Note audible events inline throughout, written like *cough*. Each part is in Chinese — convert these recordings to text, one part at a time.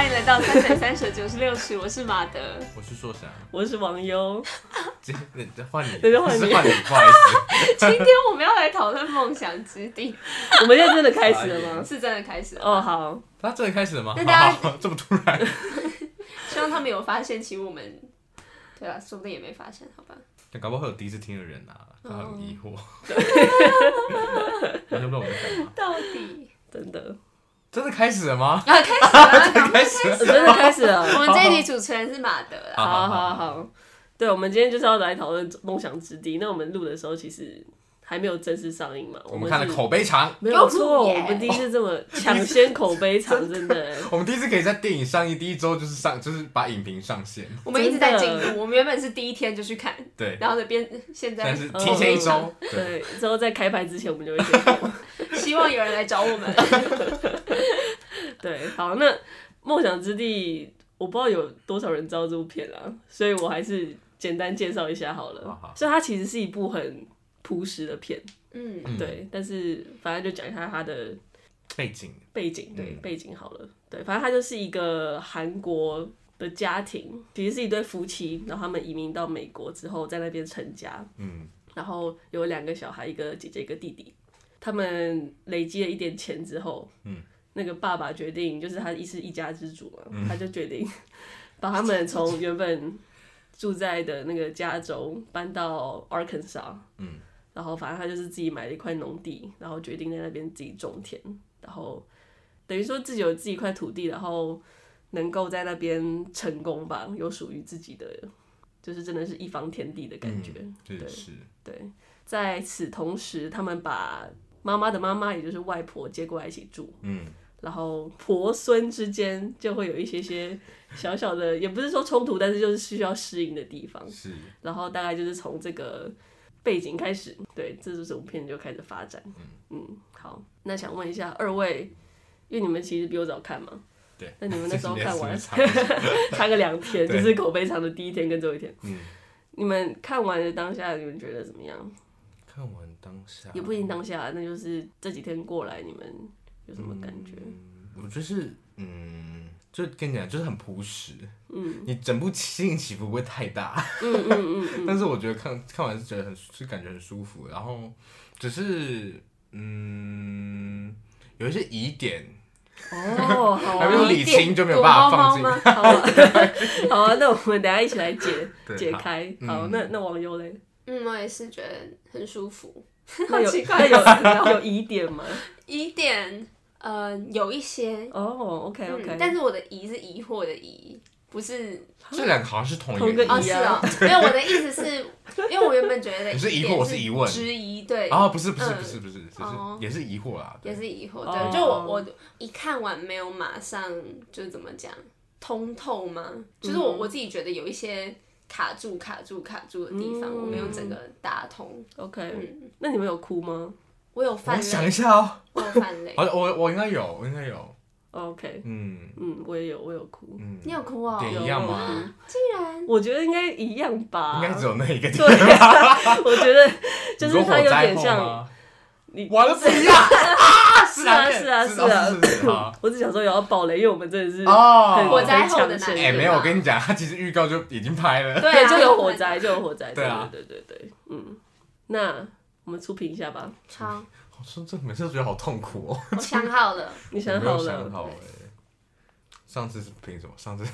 欢迎来到三嘴三舌九十六尺，我是马德，我是硕翔，我是王优。今天换你，那就换你，换你，不好意思。*laughs* 今天我们要来讨论梦想之地。*laughs* 我们现在真的开始了吗？是真的开始了。哦，好。那真的开始了吗？那大家 *laughs* 这么突然。希望他们有发现，其实我们，对啊，说不定也没发现，好吧？搞不好会有第一次听的人啊，他很疑惑。完全不知道我在干嘛。到底真的。真的开始了吗？啊，开始了，*laughs* 真的开始了，真的开始了。*laughs* 我们这一集主持人是马德啦。好好好，对，我们今天就是要来讨论梦想之地。那我们录的时候其实还没有正式上映嘛？我们看了口碑长，没有错，我们第一次这么抢先口碑长，*laughs* 真的。我们第一次可以在电影上映第一周就是上，就是把影评上线。我们一直在进步，我们原本是第一天就去看，对，然后在边现在是提前一周，对，之后在开拍之前我们就会。*laughs* 希望有人来找我们。*laughs* 对，好，那梦想之地，我不知道有多少人知道这部片啊，所以我还是简单介绍一下好了。所以它其实是一部很朴实的片，嗯，对，但是反正就讲一下他的背景，背景，对，背景好了，对，反正他就是一个韩国的家庭，其实是一对夫妻，然后他们移民到美国之后，在那边成家，嗯，然后有两个小孩，一个姐姐，一个弟弟，他们累积了一点钱之后，嗯。那个爸爸决定，就是他一是一家之主嘛，嗯、他就决定把他们从原本住在的那个加州搬到 Arkansas，嗯，然后反正他就是自己买了一块农地，然后决定在那边自己种田，然后等于说自己有自己一块土地，然后能够在那边成功吧，有属于自己的，就是真的是一方天地的感觉，嗯、对，是对，在此同时，他们把妈妈的妈妈，也就是外婆接过来一起住，嗯。然后婆孙之间就会有一些些小小的，也不是说冲突，但是就是需要适应的地方。是。然后大概就是从这个背景开始，对，这就是影片就开始发展。嗯嗯，好，那想问一下二位，因为你们其实比我早看嘛。对。那你们那时候 *laughs* 看完，*laughs* 差个两天，就是口碑长的第一天跟最后一天。嗯。你们看完的当下，你们觉得怎么样？看完当下。也不一定当下，那就是这几天过来你们。有什么感觉？嗯、我就是，嗯，就跟你讲，就是很朴实。嗯，你整部心情起伏不会太大。嗯嗯嗯，嗯 *laughs* 但是我觉得看看完是觉得很，是感觉很舒服。然后只是，嗯，有一些疑点。哦，好、啊。还没有理清就没有办法放进。*laughs* 好啊，好啊，那我们等下一起来解解开。好，那那网友嘞？嗯，我也是觉得很舒服。好奇怪有有疑点吗？疑点。呃，有一些哦，OK OK，但是我的疑是疑惑的疑，不是这两个好像是同一个疑是哦，*laughs* 没有，我的意思是，因为我原本觉得你是疑惑，我是疑问，质疑对啊，不是不是不是不是，只是也是疑惑啦，也是疑惑，对，就我我一看完没有马上就怎么讲通透吗？就是我我自己觉得有一些卡住卡住卡住的地方，我没有整个打通，OK，那你们有哭吗？我有泛泪，想一下哦。我有泛泪，我我我应该有，我应该有。OK，嗯嗯，我也有，我有哭。嗯，你有哭啊？点一样吗？竟然，我觉得应该一样吧。应该只有那一个点。对，我觉得就是它有点像。你完了不一样。*laughs* 是啊是啊是啊。我只想说有要爆雷，因为我们真的是哦，火灾后的那哎，没有，我跟你讲，他其实预告就已经拍了。对，就有火灾，就有火灾。对啊，对对对，嗯，那。我们出评一下吧。*laughs* 好。我说这每次都觉得好痛苦哦。*laughs* 我想好了。*laughs* 你想好了？想好哎。上次是凭什么？上次。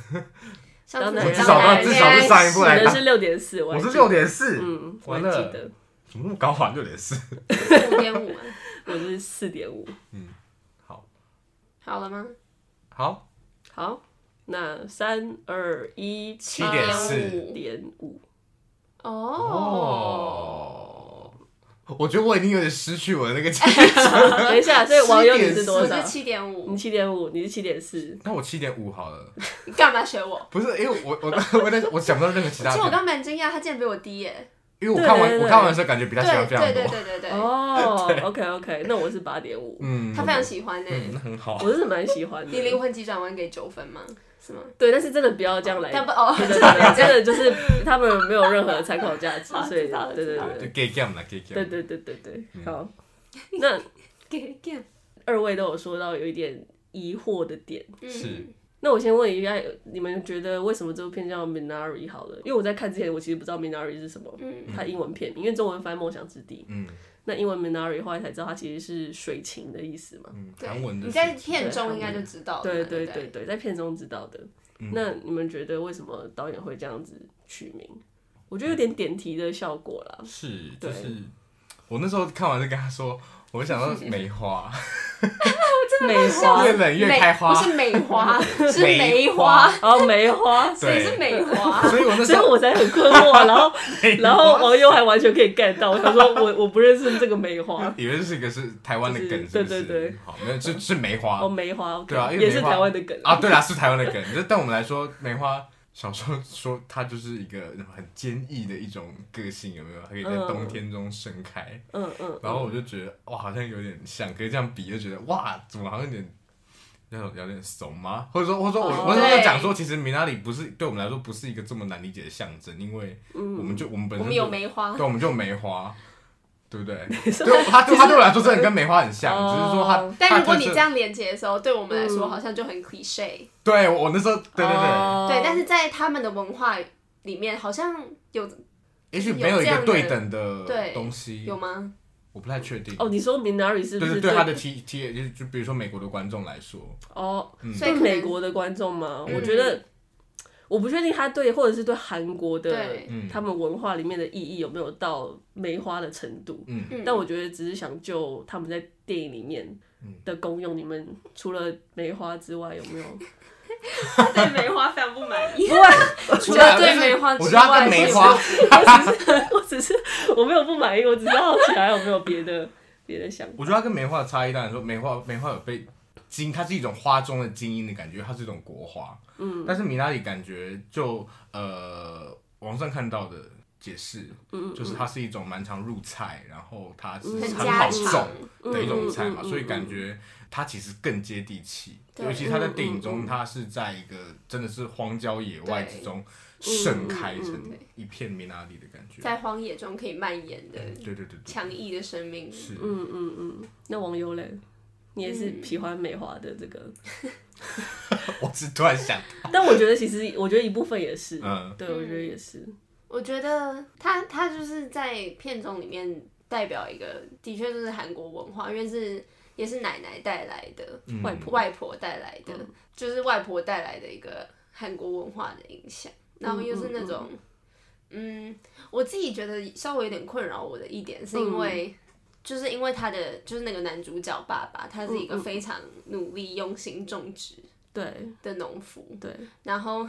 上次我至少至少是上一部来的。是六点四，我是六点四。嗯，我还记得。怎么那么高啊？六点四。五点五。我是四点五。嗯，好。好了吗？好。好，那三二一，七点四点五。哦。*laughs* 我觉得我已经有点失去我的那个记忆。*laughs* 等一下，*laughs* 所以网友你是多少？我是七点五。你七点五，你是七点四。那我七点五好了。你干嘛学我？不是，因为我我我在我想不到任何其他。其实我刚蛮惊讶，他竟然比我低耶。因为我看完我看完的时候，感觉比他喜欢非常多。对对对对对。哦，OK OK，那我是八点五。嗯。他非常喜欢呢。那很好。我是蛮喜欢的。你灵魂急转弯给九分吗？是吗？对，但是真的不要这样来。哦，对对 *laughs* 对，真的就是他们没有任何参考价值，所以对对对。对对对对对，好。*laughs* 那二位都有说到有一点疑惑的点，是，那我先问一下，你们觉得为什么这部片叫《Minari》好了？因为我在看之前，我其实不知道《Minari》是什么，嗯，它英文片名，因为中文翻《梦想之地》，嗯，那英文《Minari》后来才知道它其实是水情的意思嘛，嗯，韩文的。你在片中应该就知道，对对对对，在片中知道的。那你们觉得为什么导演会这样子取名？我觉得有点点题的效果啦。是，就是我那时候看完就跟他说，我想到 *laughs* 梅花。我真的梅花越冷越开花，不是梅花，*laughs* 是梅花。然后，梅花，*laughs* 所以是梅花，所以我那时候我才很困惑，然后然后网友还完全可以 get 到，我想说我我不认识这个梅花，以为是一个是台湾的梗，对对对，好，没有是是梅花。哦，梅花，对啊，也是台湾的梗啊，对啊，是台湾的梗，就对我们来说梅花。小时候说它就是一个很坚毅的一种个性，有没有？可以在冬天中盛开。嗯嗯。嗯嗯然后我就觉得哇，好像有点像，可以这样比，就觉得哇，怎么好像有点那种有点怂吗？或者说，或者说我，我我那时候讲说，其实米拉里不是对我们来说不是一个这么难理解的象征，因为我们就我们本身我们有梅花，对，我们就梅花。对不对？*laughs* 对，他对他对我来说真的跟梅花很像，只是说他。但如果你这样连接的时候，对我们来说好像就很 cliche。对，我那时候，对对对。对，但是在他们的文化里面，好像有，也许没有一个对等的东西，有吗？我不太确定。哦，你说 Minari 是不是对他的 T T 就就比如说美国的观众来说，哦，所以美国的观众吗？我觉得。我不确定他对，或者是对韩国的他们文化里面的意义有没有到梅花的程度。嗯，但我觉得只是想就他们在电影里面的功用，你们除了梅花之外有没有？*laughs* 他对梅花非常不满意。*laughs* 除了对梅花之外，我觉得他跟梅花，我只是 *laughs* 我没有不满意，我只是好奇还有没有别的别的想法。我觉得他跟梅花的差异，当然说梅花梅花有被。精，它是一种花中的精英的感觉，它是一种国花。嗯，但是米拉里感觉就呃，网上看到的解释，嗯，就是它是一种蛮常入菜，然后它是很好种的一种菜嘛，所以感觉它其实更接地气。尤其它在电影中，它是在一个真的是荒郊野外之中盛开成一片米拉里的感觉，在荒野中可以蔓延的，对对对，强毅的生命。是，嗯嗯嗯。那网友嘞？你也是喜欢美华的这个，*laughs* 我是突然想，但我觉得其实我觉得一部分也是，嗯，对，我觉得也是。我觉得他他就是在片中里面代表一个，的确就是韩国文化，因为是也是奶奶带来的，外婆外婆带来的，就是外婆带来的一个韩国文化的影响，然后又是那种，嗯，我自己觉得稍微有点困扰我的一点是因为。就是因为他的就是那个男主角爸爸，他是一个非常努力用心种植对。的农夫，对，然后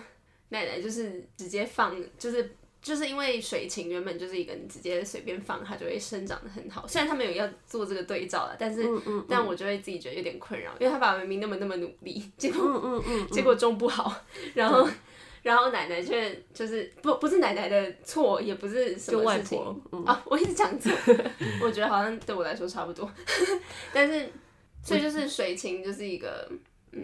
奶奶就是直接放，就是就是因为水芹原本就是一个你直接随便放它就会生长的很好，虽然他们有要做这个对照了，但是嗯嗯但我就会自己觉得有点困扰，因为他爸爸明明那么那么努力，结果嗯嗯嗯结果种不好，然后。然后奶奶却就是不不是奶奶的错，也不是什么事情啊、嗯。哦，我一直讲错，*laughs* 我觉得好像对我来说差不多，但是所以就是水情就是一个嗯，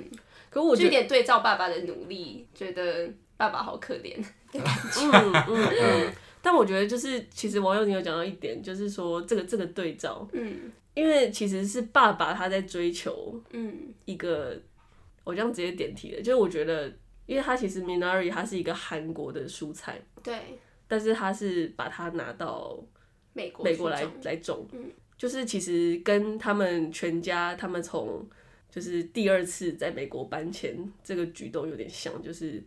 可我就有点对照爸爸的努力，觉得爸爸好可怜 *laughs* 的感觉，嗯嗯嗯，*laughs* 但我觉得就是其实网友你有讲到一点，就是说这个这个对照，嗯，因为其实是爸爸他在追求嗯。一个，嗯、我这样直接点题了，就是我觉得。因为它其实 Minari 它是一个韩国的蔬菜，对，但是它是把它拿到美国美国来来种，嗯，就是其实跟他们全家他们从就是第二次在美国搬迁这个举动有点像，就是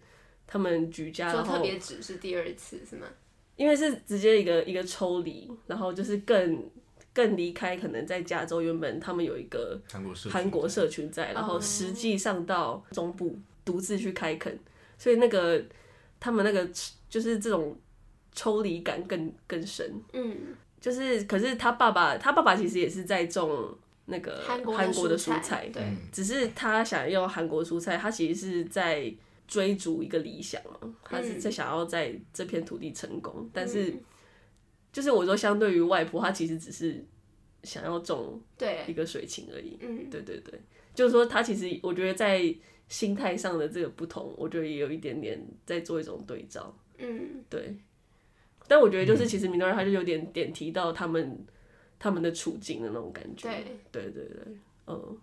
他们举家然后特别只是第二次是吗？因为是直接一个一个抽离，然后就是更更离开，可能在加州原本他们有一个韩国社群在，然后实际上到中部。独自去开垦，所以那个他们那个就是这种抽离感更更深。嗯，就是可是他爸爸，他爸爸其实也是在种那个韩国的蔬菜，对，只是他想要韩国蔬菜，他其实是在追逐一个理想嘛，他是在想要在这片土地成功，嗯、但是就是我说相对于外婆，他其实只是想要种对一个水芹而已。嗯，对对对，就是说他其实我觉得在。心态上的这个不同，我觉得也有一点点在做一种对照。嗯，对。但我觉得就是其实米诺尔他就有点点提到他们他们的处境的那种感觉。对，对对对，嗯。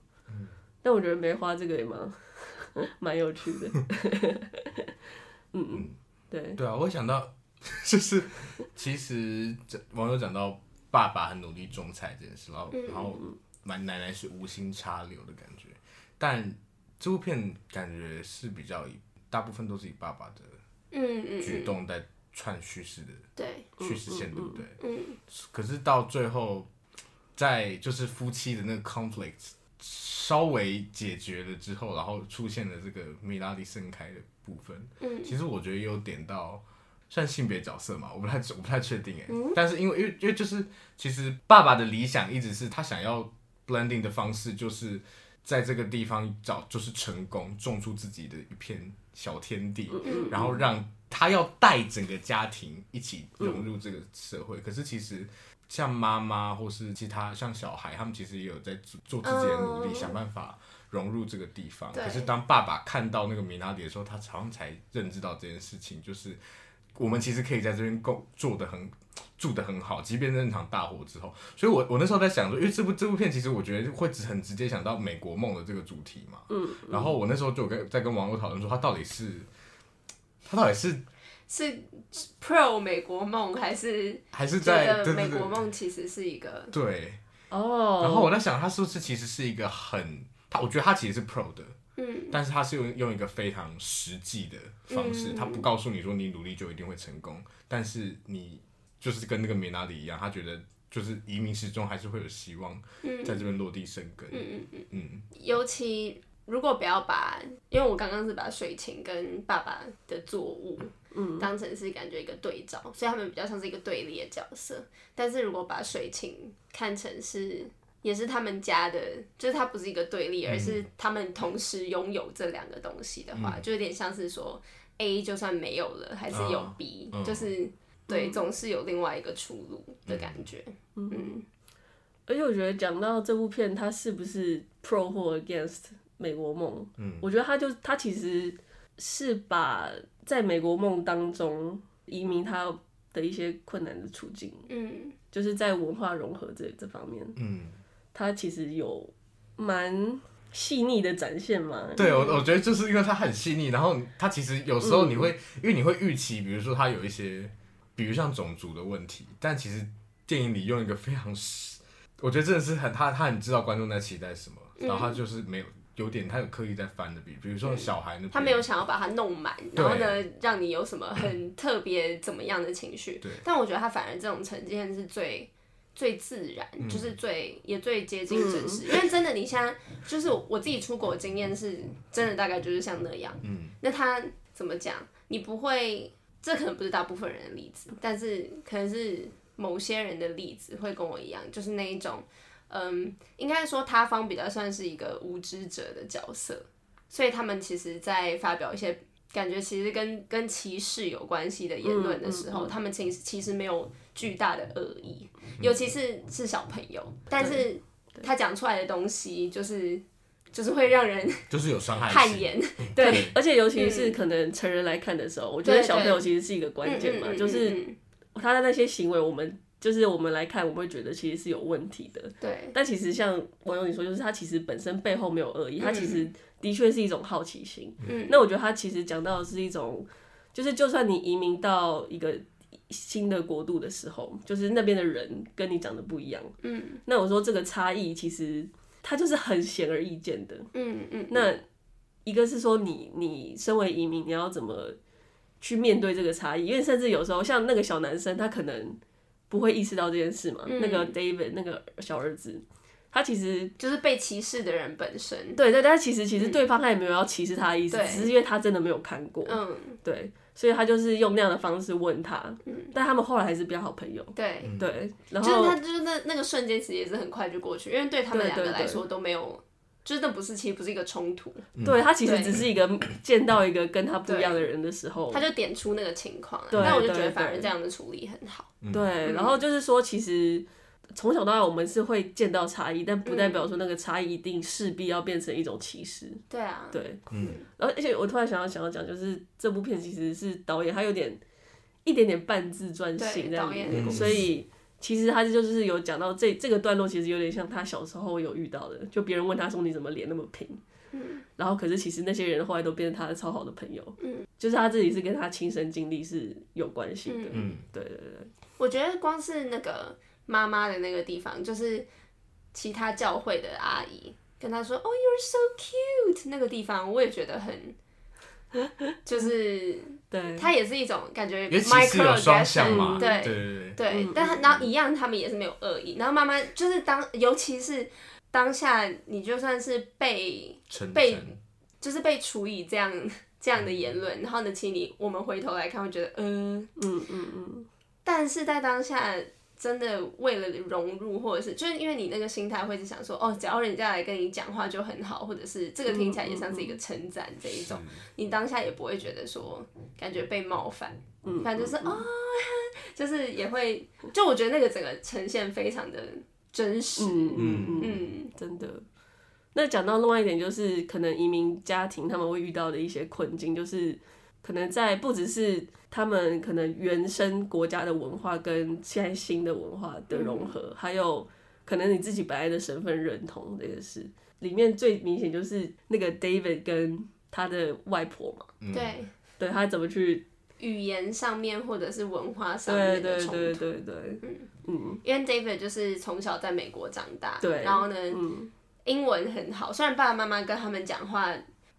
但我觉得梅花这个也蛮 *laughs* 蛮有趣的。*laughs* 嗯嗯，对对啊，我想到 *laughs* 就是其实这网友讲到爸爸很努力种菜这件事，然后然后蛮奶奶是无心插柳的感觉，但这部片感觉是比较以大部分都是以爸爸的举动在串叙事的对叙事线，对不对？嗯，可是到最后，在就是夫妻的那个 conflict 稍微解决了之后，然后出现了这个米拉里盛开的部分。嗯，其实我觉得有点到算性别角色嘛，我不太我不太确定哎。嗯，但是因为因为因为就是其实爸爸的理想一直是他想要 blending 的方式，就是在这个地方找就是成功种出自己的一片小天地，嗯，然后让。他要带整个家庭一起融入这个社会，嗯、可是其实像妈妈或是其他像小孩，他们其实也有在做自己的努力，嗯、想办法融入这个地方。可是当爸爸看到那个米拉迪的时候，他好像才认知到这件事情，就是我们其实可以在这边够做的很住的很好，即便那场大火之后。所以我我那时候在想说，因为这部这部片其实我觉得会很直接想到美国梦的这个主题嘛。嗯。然后我那时候就跟在跟网友讨论说，他到底是。他到底是是 pro 美国梦，还是还是在美国梦？其实是一个对哦。然后我在想，他是不是其实是一个很他？我觉得他其实是 pro 的，嗯，但是他是用用一个非常实际的方式，嗯、他不告诉你说你努力就一定会成功，但是你就是跟那个米拉里一样，他觉得就是移民始终还是会有希望在这边落地生根，嗯嗯嗯。嗯，尤其。如果不要把，因为我刚刚是把水芹跟爸爸的作物，嗯，当成是感觉一个对照，所以他们比较像是一个对立的角色。但是如果把水芹看成是，也是他们家的，就是它不是一个对立，而是他们同时拥有这两个东西的话，嗯、就有点像是说 A 就算没有了，还是有 B，、哦、就是、嗯、对，总是有另外一个出路的感觉。嗯，嗯而且我觉得讲到这部片，它是不是 pro 或 against？美国梦，嗯，我觉得它就它其实是把在美国梦当中移民他的一些困难的处境，嗯，就是在文化融合这这方面，嗯，它其实有蛮细腻的展现嘛。对，我我觉得就是因为它很细腻，然后它其实有时候你会，嗯、因为你会预期，比如说它有一些，比如像种族的问题，但其实电影里用一个非常，我觉得真的是很他他很知道观众在期待什么，然后他就是没有。有点，他有刻意在翻的，比比如说小孩那，他没有想要把它弄满，然后呢，让你有什么很特别怎么样的情绪。对。但我觉得他反而这种呈现是最最自然，就是最也最接近真实。因为真的，你现在就是我自己出国经验是真的，大概就是像那样。嗯。那他怎么讲？你不会，这可能不是大部分人的例子，但是可能是某些人的例子会跟我一样，就是那一种。嗯，应该说他方比较算是一个无知者的角色，所以他们其实，在发表一些感觉其实跟跟歧视有关系的言论的时候，嗯嗯嗯、他们其实其实没有巨大的恶意，尤其是是小朋友，但是他讲出来的东西就是就是会让人 *laughs* 就是有伤害汗颜，对，而且尤其是可能成人来看的时候，嗯、我觉得小朋友其实是一个关键嘛，就是他的那些行为，我们。就是我们来看，我们会觉得其实是有问题的。对。但其实像网友你说，就是他其实本身背后没有恶意，他其实的确是一种好奇心。嗯。那我觉得他其实讲到的是一种，就是就算你移民到一个新的国度的时候，就是那边的人跟你长得不一样。嗯。那我说这个差异其实它就是很显而易见的。嗯嗯。那一个是说你你身为移民，你要怎么去面对这个差异？因为甚至有时候像那个小男生，他可能。不会意识到这件事嘛？嗯、那个 David 那个小儿子，他其实就是被歧视的人本身。对对，但其实其实对方他也没有要歧视他的意思，嗯、只是因为他真的没有看过。嗯，对，所以他就是用那样的方式问他。嗯，但他们后来还是比较好朋友。对对，然后就是他就是那那个瞬间，其实也是很快就过去，因为对他们两个来说都没有。就是那不是，其实不是一个冲突。对，他其实只是一个见到一个跟他不一样的人的时候，他就点出那个情况。但我就觉得反而这样的处理很好。对，然后就是说，其实从小到大我们是会见到差异，但不代表说那个差异一定势必要变成一种歧视。对啊。对，嗯。然后，而且我突然想要想要讲，就是这部片其实是导演他有点一点点半自传性在里面，所以。其实他就是有讲到这这个段落，其实有点像他小时候有遇到的，就别人问他说，你怎么脸那么平？嗯，然后可是其实那些人后来都变成他的超好的朋友，嗯，就是他自己是跟他亲身经历是有关系的，嗯，对对对。我觉得光是那个妈妈的那个地方，就是其他教会的阿姨跟他说，哦，you're so cute，那个地方我也觉得很。*laughs* 就是，对，他也是一种感觉，microaggression，对对对，但他然后一样，他们也是没有恶意。然后妈妈就是当，尤其是当下，你就算是被被，就是被处以这样这样的言论，然后呢，其实你我们回头来看，会觉得，嗯嗯嗯嗯，但是在当下。真的为了融入，或者是就是因为你那个心态会是想说，哦，只要人家来跟你讲话就很好，或者是这个听起来也像是一个称赞这一种，你当下也不会觉得说感觉被冒犯，反正就是哦，*laughs* 就是也会，就我觉得那个整个呈现非常的真实，嗯嗯嗯，真的。那讲到另外一点，就是可能移民家庭他们会遇到的一些困境，就是。可能在不只是他们可能原生国家的文化跟现在新的文化的融合，嗯、还有可能你自己本来的身份认同这个事，里面最明显就是那个 David 跟他的外婆嘛，嗯、对，对他怎么去语言上面或者是文化上面的冲突，对对对对对，嗯嗯，因为 David 就是从小在美国长大，对，然后呢，嗯、英文很好，虽然爸爸妈妈跟他们讲话。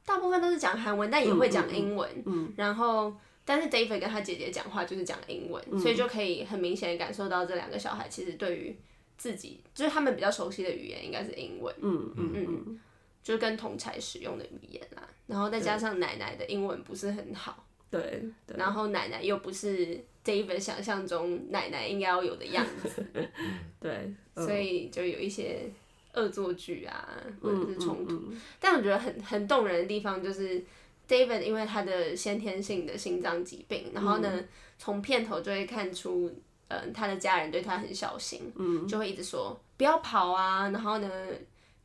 大部分都是讲韩文，但也会讲英文。嗯嗯嗯、然后，但是 David 跟他姐姐讲话就是讲英文，嗯、所以就可以很明显的感受到这两个小孩其实对于自己，就是他们比较熟悉的语言应该是英文。嗯嗯嗯，嗯就是跟同才使用的语言啦。然后再加上奶奶的英文不是很好。对。然后奶奶又不是 David 想象中奶奶应该要有的样子。*laughs* 对。所以就有一些。恶作剧啊，或者是冲突，但我觉得很很动人的地方就是 David，因为他的先天性的心脏疾病，然后呢，从、嗯、片头就会看出，嗯、呃，他的家人对他很小心，嗯、就会一直说不要跑啊，然后呢，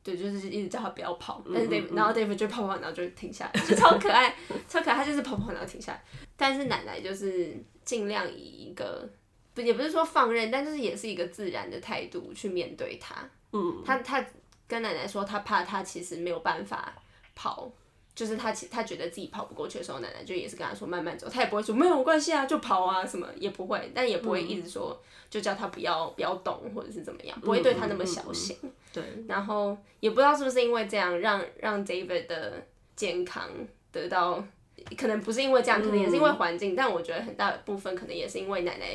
对，就是一直叫他不要跑，但是 David，、嗯嗯、然后 David 就跑跑，然后就停下来，就超可爱，*laughs* 超可爱，他就是跑跑然后停下来，但是奶奶就是尽量以一个，不也不是说放任，但就是也是一个自然的态度去面对他。嗯，他他跟奶奶说，他怕他其实没有办法跑，就是他其他觉得自己跑不过去的时候，奶奶就也是跟他说慢慢走，他也不会说没有关系啊，就跑啊什么也不会，但也不会一直说就叫他不要不要动或者是怎么样，不会对他那么小心。对，然后也不知道是不是因为这样让让 David 的健康得到，可能不是因为这样，可能也是因为环境，嗯、但我觉得很大的部分可能也是因为奶奶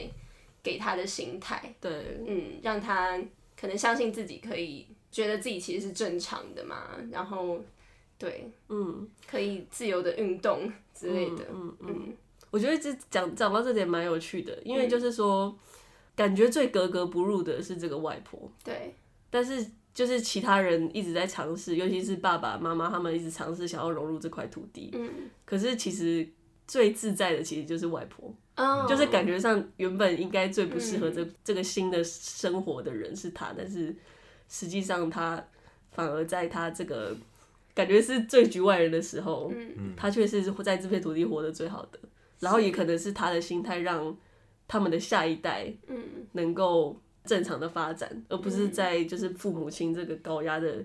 给他的心态，对，嗯，让他。可能相信自己可以，觉得自己其实是正常的嘛，然后，对，嗯，可以自由的运动之类的，嗯嗯，嗯。我觉得这讲讲到这点蛮有趣的，因为就是说，嗯、感觉最格格不入的是这个外婆，对，但是就是其他人一直在尝试，尤其是爸爸妈妈他们一直尝试想要融入这块土地，嗯，可是其实最自在的其实就是外婆。Oh, 就是感觉上原本应该最不适合这、嗯、这个新的生活的人是他，但是实际上他反而在他这个感觉是最局外人的时候，嗯、他却是在这片土地活得最好的。嗯、然后也可能是他的心态让他们的下一代能够正常的发展，嗯、而不是在就是父母亲这个高压的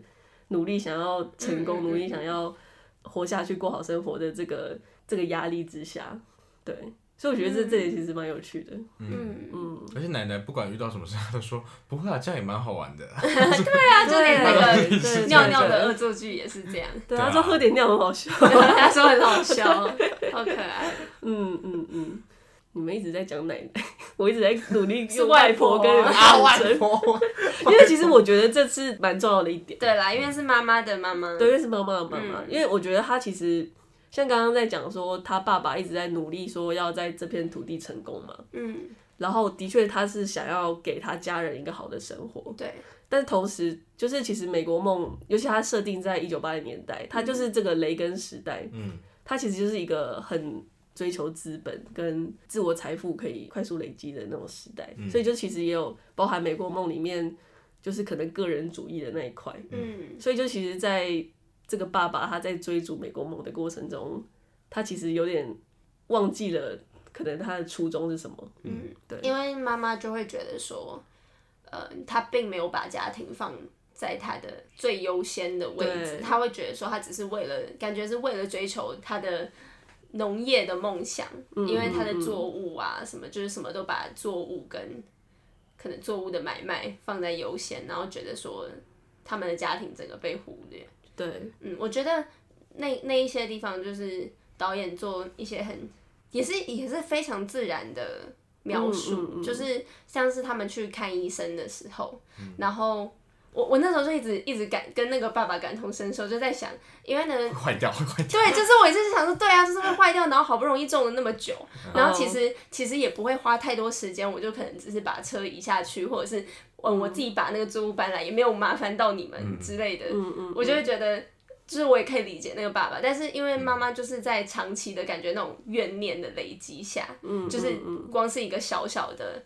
努力想要成功、嗯、努力想要活下去、过好生活的这个这个压力之下，对。所以我觉得这这里其实蛮有趣的，嗯。嗯，而且奶奶不管遇到什么事，她都说不会啊，这样也蛮好玩的。*laughs* 对啊，就连那个尿尿的恶作剧也是这样。对，她说喝点尿很好笑，她说很好笑，好可爱。*laughs* 嗯嗯嗯，你们一直在讲奶奶，我一直在努力用外婆跟阿外婆，因为其实我觉得这是蛮重要的一点。对啦，因为是妈妈的妈妈，对，因为是妈妈的妈妈，因为我觉得她其实。像刚刚在讲说，他爸爸一直在努力说要在这片土地成功嘛，嗯，然后的确他是想要给他家人一个好的生活，对，但同时就是其实美国梦，尤其他设定在一九八零年代，他就是这个雷根时代，嗯，他其实就是一个很追求资本跟自我财富可以快速累积的那种时代，嗯，所以就其实也有包含美国梦里面就是可能个人主义的那一块，嗯，所以就其实，在这个爸爸他在追逐美国梦的过程中，他其实有点忘记了，可能他的初衷是什么。嗯，对，因为妈妈就会觉得说，呃，他并没有把家庭放在他的最优先的位置，他会觉得说他只是为了感觉是为了追求他的农业的梦想，嗯、因为他的作物啊什么就是什么都把作物跟可能作物的买卖放在优先，然后觉得说他们的家庭整个被忽略。对，嗯，我觉得那那一些地方就是导演做一些很也是也是非常自然的描述，嗯嗯嗯、就是像是他们去看医生的时候，嗯、然后。我我那时候就一直一直感跟那个爸爸感同身受，就在想，因为呢，坏掉会坏掉。对，就是我一直是想说，对啊，就是会坏掉，然后好不容易种了那么久，然后其实其实也不会花太多时间，我就可能只是把车移下去，或者是嗯我自己把那个作物搬来，也没有麻烦到你们之类的。嗯嗯。我就会觉得，就是我也可以理解那个爸爸，但是因为妈妈就是在长期的感觉那种怨念的累积下，嗯，就是光是一个小小的，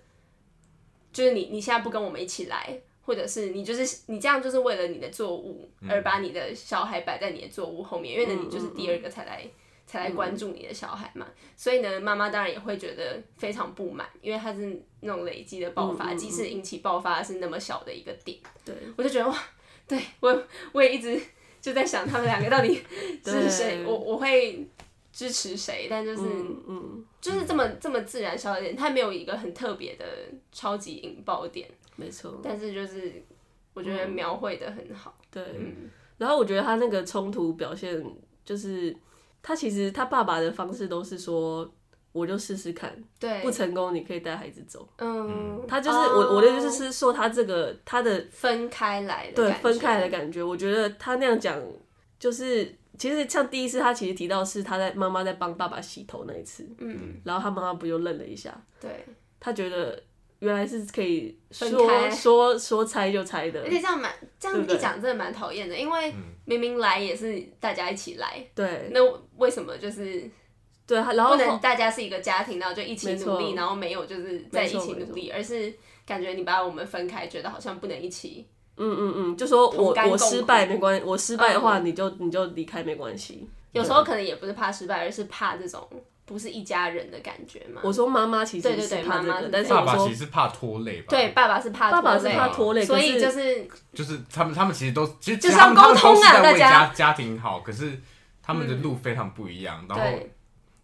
就是你你现在不跟我们一起来。或者是你就是你这样就是为了你的作物而把你的小孩摆在你的作物后面，嗯、因为呢你就是第二个才来、嗯、才来关注你的小孩嘛，所以呢妈妈当然也会觉得非常不满，因为他是那种累积的爆发，嗯、即使引起爆发是那么小的一个点，对我就觉得哇，对我我也一直就在想他们两个到底 *laughs* 是谁，我我会支持谁，但就是嗯，嗯就是这么这么自然小一点，他没有一个很特别的超级引爆点。没错，但是就是我觉得描绘的很好。嗯、对，嗯、然后我觉得他那个冲突表现，就是他其实他爸爸的方式都是说，我就试试看，对，不成功你可以带孩子走。嗯，他就是、哦、我我的意思是说他这个他的分开来的，对，分开来的感觉，我觉得他那样讲，就是其实像第一次他其实提到是他在妈妈在帮爸爸洗头那一次，嗯，然后他妈妈不就愣了一下，对，他觉得。原来是可以说说说拆就拆的，而且这样蛮这样一讲真的蛮讨厌的，因为明明来也是大家一起来，对，那为什么就是对，然后不能大家是一个家庭，然后就一起努力，然后没有就是在一起努力，而是感觉你把我们分开，觉得好像不能一起，嗯嗯嗯，就说我我失败没关系，我失败的话你就、嗯、你就离开没关系，有时候可能也不是怕失败，而是怕这种。不是一家人的感觉嘛？我说妈妈其实是怕这个，但是爸爸其实是怕拖累吧？对，爸爸是怕爸爸是怕拖累，所以就是就是他们他们其实都其实就是要沟通啊，大家。家庭好，可是他们的路非常不一样，然后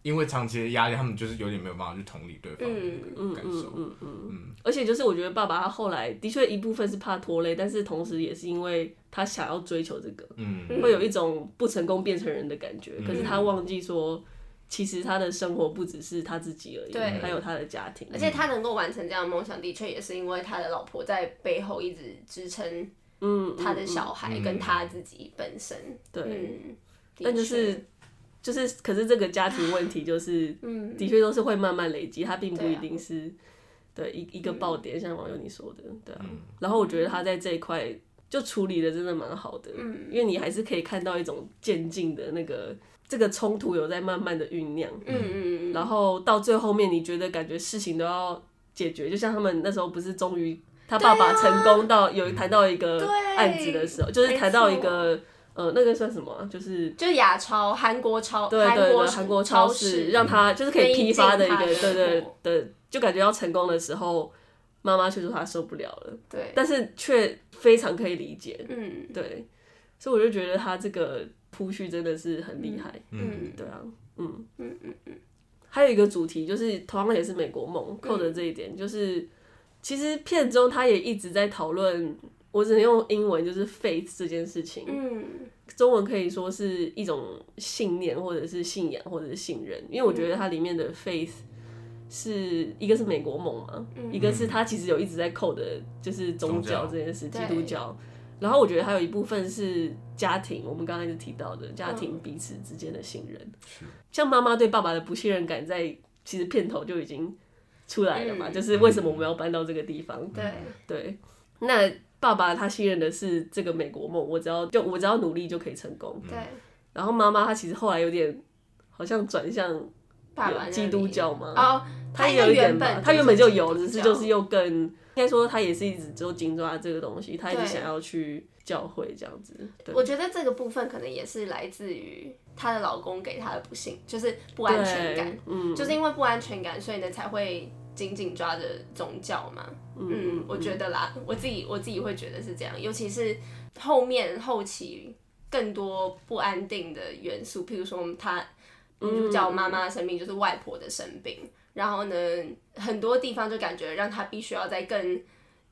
因为长期的压力，他们就是有点没有办法去同理对方的感受，嗯嗯嗯，而且就是我觉得爸爸他后来的确一部分是怕拖累，但是同时也是因为他想要追求这个，嗯，会有一种不成功变成人的感觉，可是他忘记说。其实他的生活不只是他自己而已，对还有他的家庭。而且他能够完成这样的梦想，的确也是因为他的老婆在背后一直支撑，嗯，他的小孩跟他自己本身。对，嗯，但就是就是，可是这个家庭问题就是，*laughs* 嗯，的确都是会慢慢累积，他并不一定是对一一个爆点，像网友你说的，对啊。然后我觉得他在这一块就处理的真的蛮好的，嗯，因为你还是可以看到一种渐进的那个。这个冲突有在慢慢的酝酿，嗯嗯嗯，然后到最后面，你觉得感觉事情都要解决，就像他们那时候不是终于他爸爸成功到有谈到一个案子的时候，就是谈到一个呃那个算什么，就是就亚超韩国超对对对韩国超市让他就是可以批发的一个对对对，就感觉要成功的时候，妈妈却说她受不了了，对，但是却非常可以理解，嗯。对，所以我就觉得他这个。铺叙真的是很厉害，嗯，对啊，嗯。嗯嗯嗯，还有一个主题就是同样也是美国梦，扣的这一点就是，其实片中他也一直在讨论，我只能用英文就是 faith 这件事情，嗯，中文可以说是一种信念或者是信仰或者是信任，因为我觉得它里面的 faith 是一个是美国梦嘛，一个是他其实有一直在扣的，就是宗教这件事，基督教。然后我觉得还有一部分是家庭，我们刚才就提到的家庭彼此之间的信任，嗯、像妈妈对爸爸的不信任感，在其实片头就已经出来了嘛，嗯、就是为什么我们要搬到这个地方？对、嗯、对，那爸爸他信任的是这个美国梦，我只要就我只要努力就可以成功。对，然后妈妈她其实后来有点好像转向基督教嘛，哦，他有一点吧，他原本就有，只是就是又更。应该说，他也是一直就紧抓这个东西，他一直想要去教会这样子。对，我觉得这个部分可能也是来自于她的老公给她的不幸，就是不安全感。嗯，就是因为不安全感，所以呢才会紧紧抓着宗教嘛。嗯，嗯，我觉得啦，我自己我自己会觉得是这样，尤其是后面后期更多不安定的元素，譬如说他女主角妈妈的生病就是外婆的生病，嗯、然后呢，很多地方就感觉让他必须要在更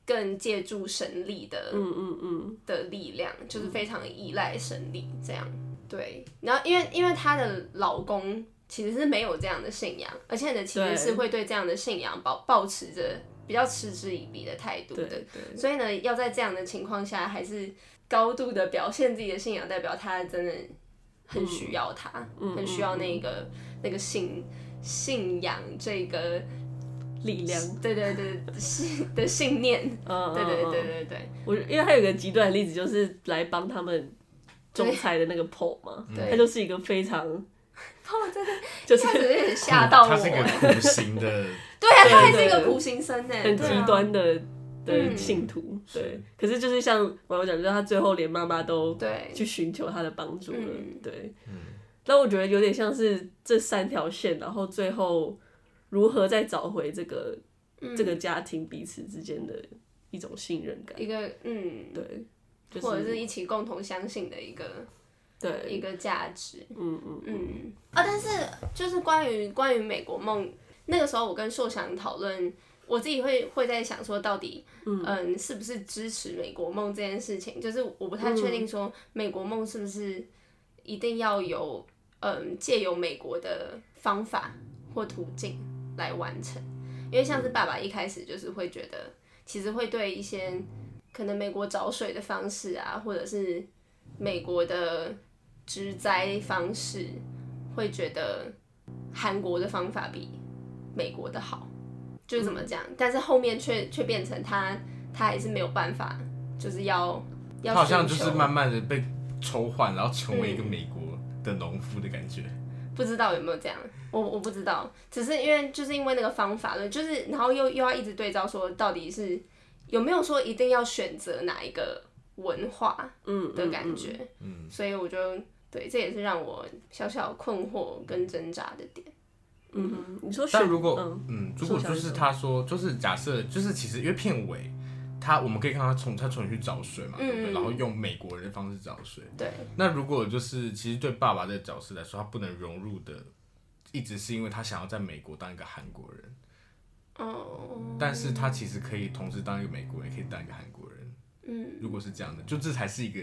更借助神力的，嗯嗯嗯。的力量，就是非常依赖神力这样。对，然后因为因为她的老公其实是没有这样的信仰，而且呢，其实是会对这样的信仰保保持着比较嗤之以鼻的态度的。对，对，所以呢，要在这样的情况下，还是高度的表现自己的信仰，代表他真的很需要他，嗯、很需要那个、嗯、那个信信仰这个力量。对对对，信的信念。嗯，对对对对对。我因为他有个极端的例子，就是来帮他们。仲裁的那个 Paul 嘛，他就是一个非常，Paul 真的就是有点吓到我。他是一个苦行的，*laughs* 对啊，他还是一个苦行僧呢，很极端的的信徒。对，可是就是像我讲，就是他最后连妈妈都对去寻求他的帮助了。对，但我觉得有点像是这三条线，然后最后如何再找回这个这个家庭彼此之间的一种信任感。一个嗯，对。就是、或者是一起共同相信的一个，对一个价值，嗯嗯嗯啊，但是就是关于关于美国梦，那个时候我跟硕翔讨论，我自己会会在想说，到底嗯，嗯是不是支持美国梦这件事情？就是我不太确定说美国梦是不是一定要有嗯借由美国的方法或途径来完成，因为像是爸爸一开始就是会觉得，其实会对一些。可能美国找水的方式啊，或者是美国的植栽方式，会觉得韩国的方法比美国的好，就是怎么讲？但是后面却却变成他他还是没有办法，就是要要他好像就是慢慢的被抽换，然后成为一个美国的农夫的感觉。嗯、不知道有没有这样？我我不知道，只是因为就是因为那个方法论，就是然后又又要一直对照说到底是。有没有说一定要选择哪一个文化嗯的感觉？嗯，嗯，嗯，所以我就对，这也是让我小小困惑跟挣扎的点。嗯，你说，但如果嗯，嗯，如果就是他说，就是假设，就是其实因为片尾他我们可以看他从他从去找水嘛，对不对？然后用美国人的方式找水。对。那如果就是其实对爸爸这个角色来说，他不能融入的，一直是因为他想要在美国当一个韩国人。哦，但是他其实可以同时当一个美国人，也可以当一个韩国人。嗯，如果是这样的，就这才是一个。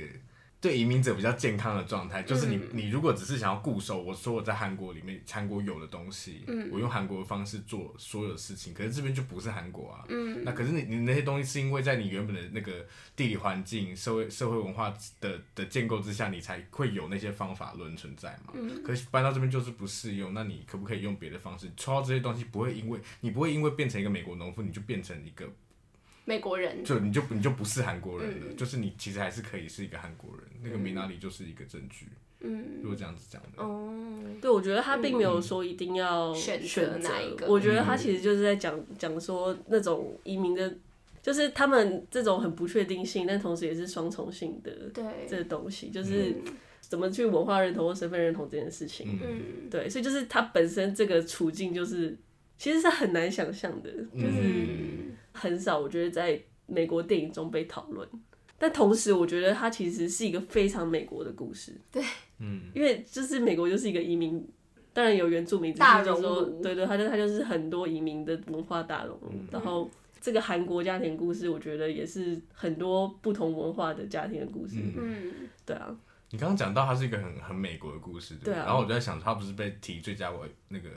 对移民者比较健康的状态，就是你你如果只是想要固守，我说我在韩国里面，韩国有的东西，嗯，我用韩国的方式做所有的事情，可是这边就不是韩国啊，嗯，那可是你你那些东西是因为在你原本的那个地理环境、社会社会文化的的建构之下，你才会有那些方法论存在嘛，嗯，可是搬到这边就是不适用，那你可不可以用别的方式？抽到这些东西不会因为你不会因为变成一个美国农夫，你就变成一个。美国人就你就你就不是韩国人了，嗯、就是你其实还是可以是一个韩国人。嗯、那个米娜里就是一个证据。嗯，如果这样子讲的。哦、嗯，对，我觉得他并没有说一定要选择哪一个。我觉得他其实就是在讲讲说那种移民的，就是他们这种很不确定性，但同时也是双重性的。对。这个东西就是怎么去文化认同或身份认同这件事情。嗯。对，所以就是他本身这个处境就是其实是很难想象的，就是。嗯很少，我觉得在美国电影中被讨论，但同时我觉得它其实是一个非常美国的故事。对，嗯，因为就是美国就是一个移民，当然有原住民，大融入，对对，它就它就是很多移民的文化大熔炉。嗯、然后这个韩国家庭故事，我觉得也是很多不同文化的家庭的故事。嗯，对啊。你刚刚讲到它是一个很很美国的故事，对。然后我就在想，它不是被提最佳为那个。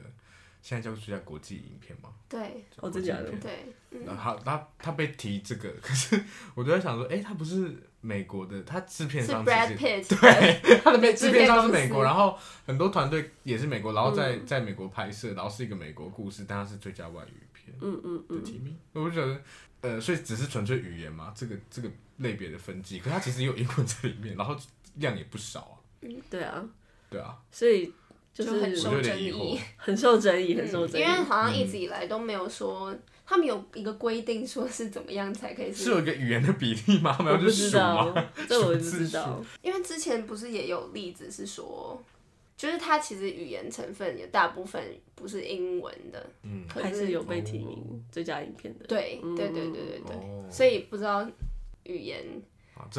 现在叫最佳国际影片吗？对，哦，真的？对。然后他他他被提这个，可是我就在想说，哎，他不是美国的，他制片商是 Brad Pitt，对，*laughs* 他的制片商是美国，然后很多团队也是美国，然后在在美国拍摄，然后是一个美国故事，但它是最佳外语片，嗯嗯嗯。提名。我就觉得，呃，所以只是纯粹语言嘛，这个这个类别的分级，可它其实也有英文在里面，然后量也不少啊。嗯，对啊，对啊，所以。就是 *laughs* 很受争议，很受争议，很受争议。因为好像一直以来都没有说，他们有一个规定，说是怎么样才可以是。是有一个语言的比例吗？我 *laughs* 不知道，*laughs* 这我不知道。因为之前不是也有例子是说，就是它其实语言成分有大部分不是英文的，嗯，是还是有被提名最佳影片的。对，嗯、对对对对对，哦、所以不知道语言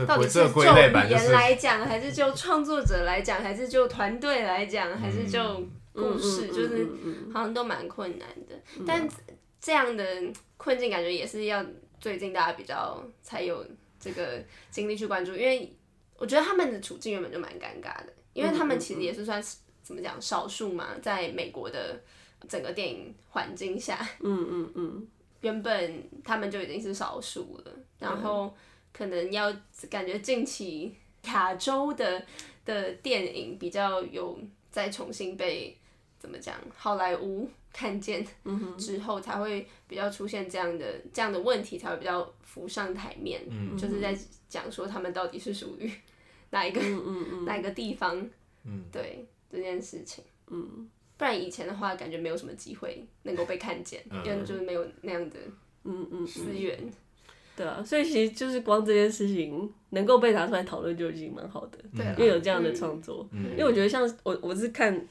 到底是就语言来讲，还是就创作者来讲，还是就团队来讲，还是就故事，嗯、就是好像都蛮困难的。嗯、但这样的困境感觉也是要最近大家比较才有这个精力去关注，因为我觉得他们的处境原本就蛮尴尬的。因为他们其实也是算是怎么讲少数嘛，在美国的整个电影环境下，嗯嗯嗯，原本他们就已经是少数了，然后可能要感觉近期亚洲的的电影比较有再重新被怎么讲好莱坞看见之后，才会比较出现这样的这样的问题，才会比较浮上台面，就是在讲说他们到底是属于。哪一个、哪一个地方？嗯、对这件事情，嗯、不然以前的话，感觉没有什么机会能够被看见，嗯、因为就是没有那样的嗯嗯。资源。对啊，所以其实就是光这件事情能够被拿出来讨论就已经蛮好的，对啊、因为有这样的创作。嗯、因为我觉得像我我是看。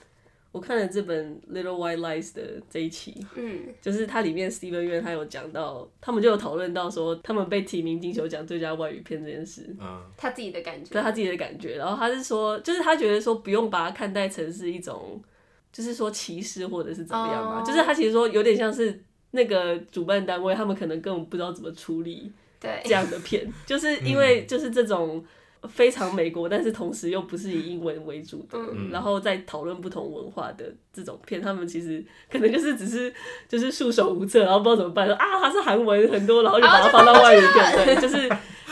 我看了这本《Little White Lies》的这一期，嗯，就是它里面 Steven 他有讲到，他们就有讨论到说，他们被提名金球奖最佳外语片这件事，嗯，他自己的感觉，对他自己的感觉，然后他是说，就是他觉得说不用把它看待成是一种，就是说歧视或者是怎么样嘛，哦、就是他其实说有点像是那个主办单位，他们可能根本不知道怎么处理这样的片，*laughs* 就是因为就是这种。非常美国，但是同时又不是以英文为主的，嗯、然后在讨论不同文化的这种片，他们其实可能就是只是就是束手无策，然后不知道怎么办，说啊，他是韩文很多，然后就把它放到外语片，对，就是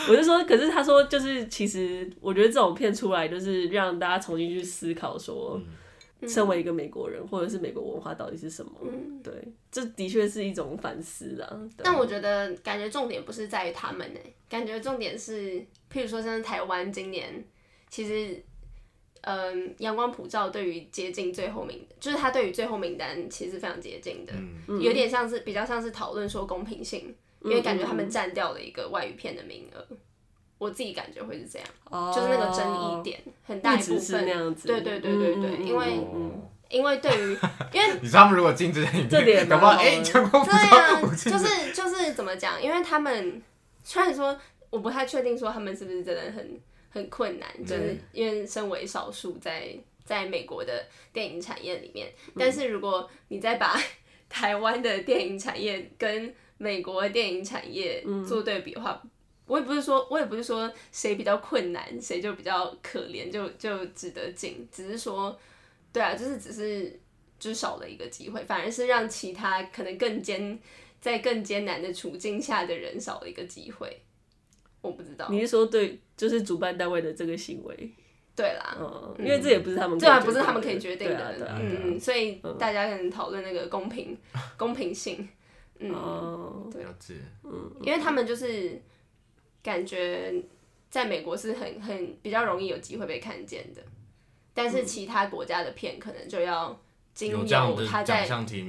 我就说，可是他说就是其实我觉得这种片出来就是让大家重新去思考说。嗯身为一个美国人，或者是美国文化到底是什么？嗯、对，这的确是一种反思啊。但我觉得，感觉重点不是在于他们呢，感觉重点是，譬如说像台湾今年，其实，嗯，阳光普照对于接近最后名，就是他对于最后名单其实非常接近的，嗯、有点像是比较像是讨论说公平性，嗯、因为感觉他们占掉了一个外语片的名额。我自己感觉会是这样，oh, 就是那个争议点很大一部分，那样子对对对对对，嗯、因为、嗯、因为对于因为 *laughs* 你知道他们如果进这些影片，搞不好哎，对啊，就是就是怎么讲？因为他们虽然说我不太确定说他们是不是真的很很困难，嗯、就是因为身为少数在在美国的电影产业里面，嗯、但是如果你再把台湾的电影产业跟美国的电影产业做对比的话。嗯我也不是说，我也不是说谁比较困难，谁就比较可怜，就就值得进。只是说，对啊，就是只是就少了一个机会，反而是让其他可能更艰在更艰难的处境下的人少了一个机会。我不知道，你是说对，就是主办单位的这个行为？对啦，嗯，因为这也不是他们对啊，不是他们可以决定的，嗯，所以大家可能讨论那个公平公平性，嗯，对，嗯，因为他们就是。感觉在美国是很很比较容易有机会被看见的，但是其他国家的片可能就要经由他在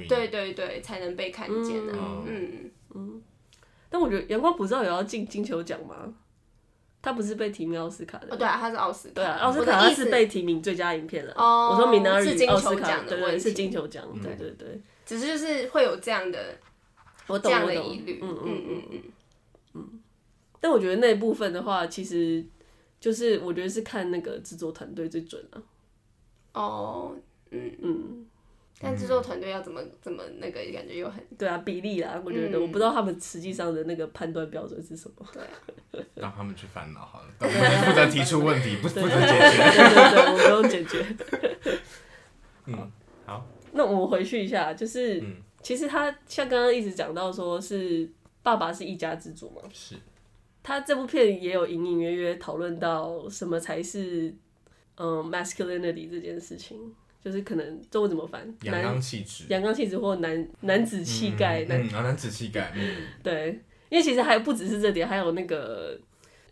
对对对才能被看见的，嗯嗯嗯。但我觉得阳光普照也要进金球奖吗？他不是被提名奥斯卡的？哦，对啊，他是奥斯卡，对啊，奥斯卡他是被提名最佳影片了。哦，我说米娜是金球奖的问题，是金球奖，对对对，只是就是会有这样的我懂这样的疑虑，嗯嗯嗯嗯嗯。但我觉得那一部分的话，其实就是我觉得是看那个制作团队最准了。哦，嗯嗯，但制作团队要怎么怎么那个，感觉又很对啊，比例啦，我觉得我不知道他们实际上的那个判断标准是什么。对啊，*laughs* 让他们去烦恼好了，负责提出问题，不负责解决。对对对，我不用解决。*laughs* 嗯，好，那我们回去一下，就是其实他像刚刚一直讲到说是爸爸是一家之主嘛，是。他这部片也有隐隐约约讨论到什么才是嗯 masculinity 这件事情，就是可能中文怎么翻？阳刚气质，阳刚气质或男男子气概，嗯，啊，男子气概，嗯，对，因为其实还不只是这点，还有那个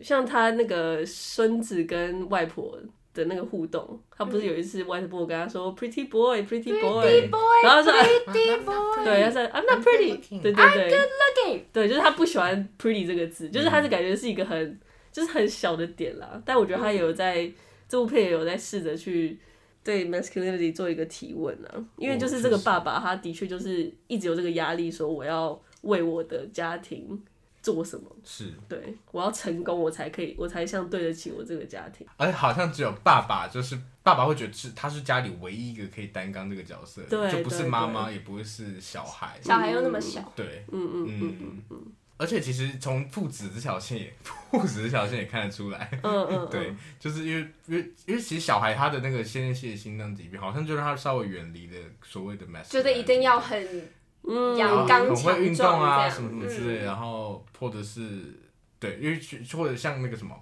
像他那个孙子跟外婆。的那个互动，他不是有一次外婆跟他说 “pretty boy”，“pretty boy”，然后说 “pretty boy”，对，他说 “I'm not pretty”，对对对，对，就是他不喜欢 “pretty” 这个字，就是他是感觉是一个很就是很小的点啦。但我觉得他有在这部片也有在试着去对 masculinity 做一个提问啊，因为就是这个爸爸，他的确就是一直有这个压力，说我要为我的家庭做什么，是。对，我要成功，我才可以，我才像对得起我这个家庭。而且好像只有爸爸，就是爸爸会觉得是他是家里唯一一个可以担纲这个角色，对，就不是妈妈，也不会是小孩，小孩又那么小，对，嗯嗯嗯嗯嗯。而且其实从父子这条线也，*laughs* 父子这条线也看得出来，嗯嗯，对，就是因为因为因为其实小孩他的那个先天性心脏疾病，好像就让他稍微远离了所谓的 mask，觉得一定要很阳刚强壮这样，啊，什么什么之类，然后或者是对，因为或者像那个什么